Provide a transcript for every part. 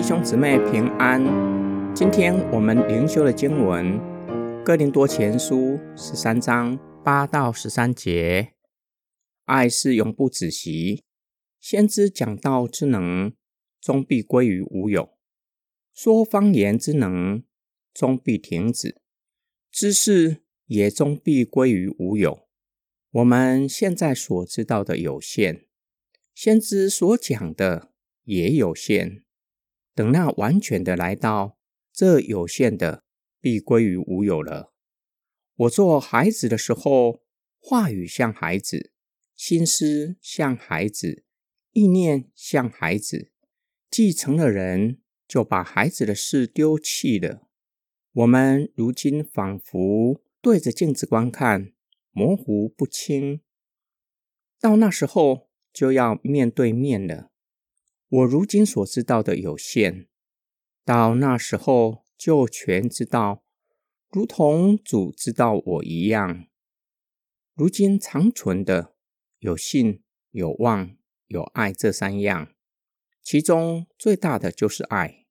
弟兄姊妹平安。今天我们灵修的经文《哥林多前书》十三章八到十三节。爱是永不止息。先知讲道之能，终必归于无有；说方言之能，终必停止；知识也终必归于无有。我们现在所知道的有限，先知所讲的也有限。等那完全的来到，这有限的必归于无有了。我做孩子的时候，话语像孩子，心思像孩子，意念像孩子。继承了人，就把孩子的事丢弃了。我们如今仿佛对着镜子观看，模糊不清。到那时候，就要面对面了。我如今所知道的有限，到那时候就全知道，如同主知道我一样。如今长存的有信、有望、有爱这三样，其中最大的就是爱。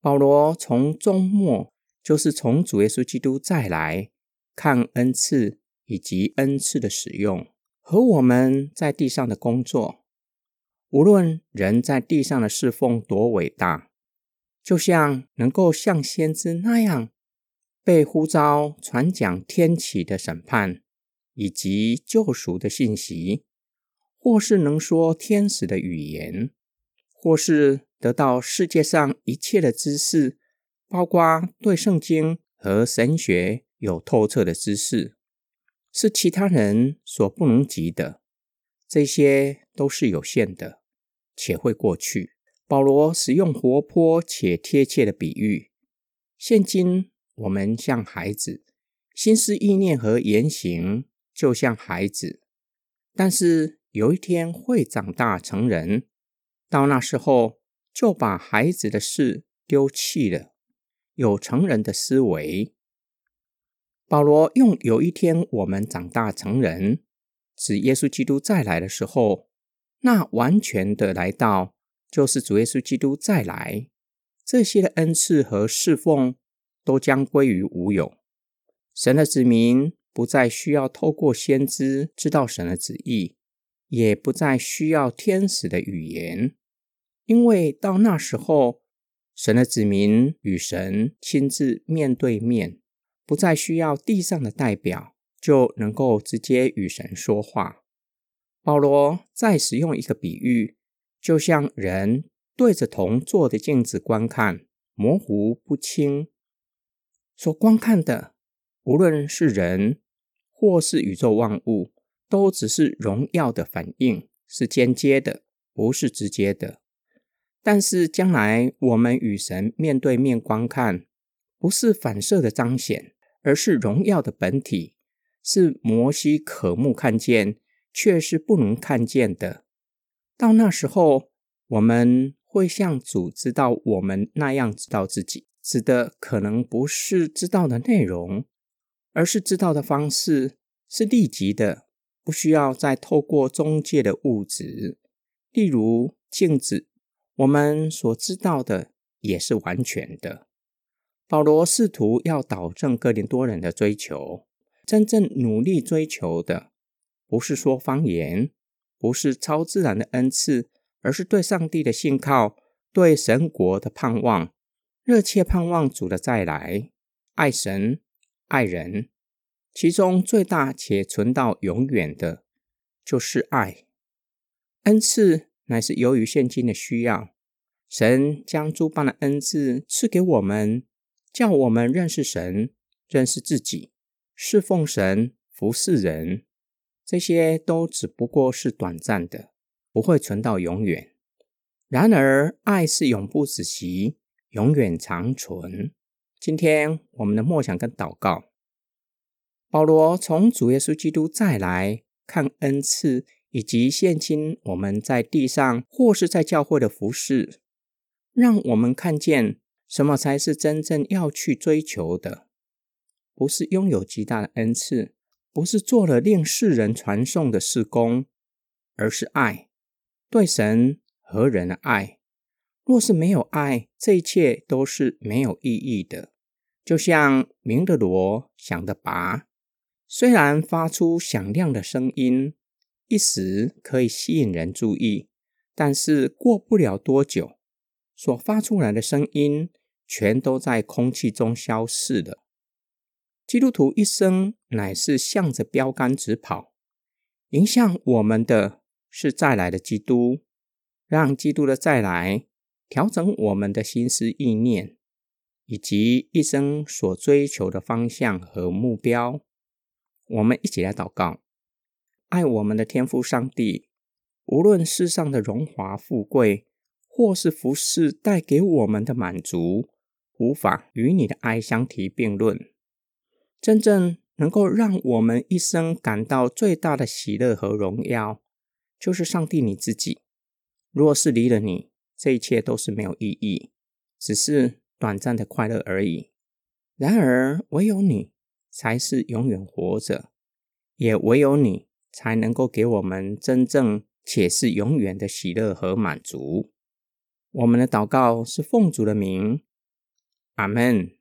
保罗从终末，就是从主耶稣基督再来看恩赐以及恩赐的使用和我们在地上的工作。无论人在地上的侍奉多伟大，就像能够像先知那样被呼召传讲天启的审判以及救赎的信息，或是能说天使的语言，或是得到世界上一切的知识，包括对圣经和神学有透彻的知识，是其他人所不能及的，这些都是有限的。且会过去。保罗使用活泼且贴切的比喻。现今我们像孩子，心思意念和言行就像孩子，但是有一天会长大成人。到那时候，就把孩子的事丢弃了，有成人的思维。保罗用“有一天我们长大成人”，指耶稣基督再来的时候。那完全的来到，就是主耶稣基督再来，这些的恩赐和侍奉都将归于无有。神的子民不再需要透过先知知道神的旨意，也不再需要天使的语言，因为到那时候，神的子民与神亲自面对面，不再需要地上的代表，就能够直接与神说话。保罗再使用一个比喻，就像人对着铜做的镜子观看，模糊不清。所观看的，无论是人或是宇宙万物，都只是荣耀的反应，是间接的，不是直接的。但是将来我们与神面对面观看，不是反射的彰显，而是荣耀的本体，是摩西可目看见。却是不能看见的。到那时候，我们会像主知道我们那样知道自己，指的可能不是知道的内容，而是知道的方式是立即的，不需要再透过中介的物质，例如镜子。我们所知道的也是完全的。保罗试图要导正哥林多人的追求，真正努力追求的。不是说方言，不是超自然的恩赐，而是对上帝的信靠，对神国的盼望，热切盼望主的再来，爱神爱人，其中最大且存到永远的，就是爱。恩赐乃是由于现今的需要，神将诸般的恩赐赐给我们，叫我们认识神，认识自己，侍奉神，服侍人。这些都只不过是短暂的，不会存到永远。然而，爱是永不止息，永远长存。今天我们的默想跟祷告，保罗从主耶稣基督再来看恩赐，以及现今我们在地上或是在教会的服饰，让我们看见什么才是真正要去追求的，不是拥有极大的恩赐。不是做了令世人传颂的事工，而是爱，对神和人的爱，若是没有爱，这一切都是没有意义的。就像鸣的锣，响的拔，虽然发出响亮的声音，一时可以吸引人注意，但是过不了多久，所发出来的声音全都在空气中消逝了。基督徒一生乃是向着标杆直跑，迎向我们的是再来的基督，让基督的再来。调整我们的心思意念，以及一生所追求的方向和目标。我们一起来祷告：爱我们的天父上帝，无论世上的荣华富贵，或是服饰带给我们的满足，无法与你的爱相提并论。真正能够让我们一生感到最大的喜乐和荣耀，就是上帝你自己。若是离了你，这一切都是没有意义，只是短暂的快乐而已。然而，唯有你才是永远活着，也唯有你才能够给我们真正且是永远的喜乐和满足。我们的祷告是奉主的名，阿门。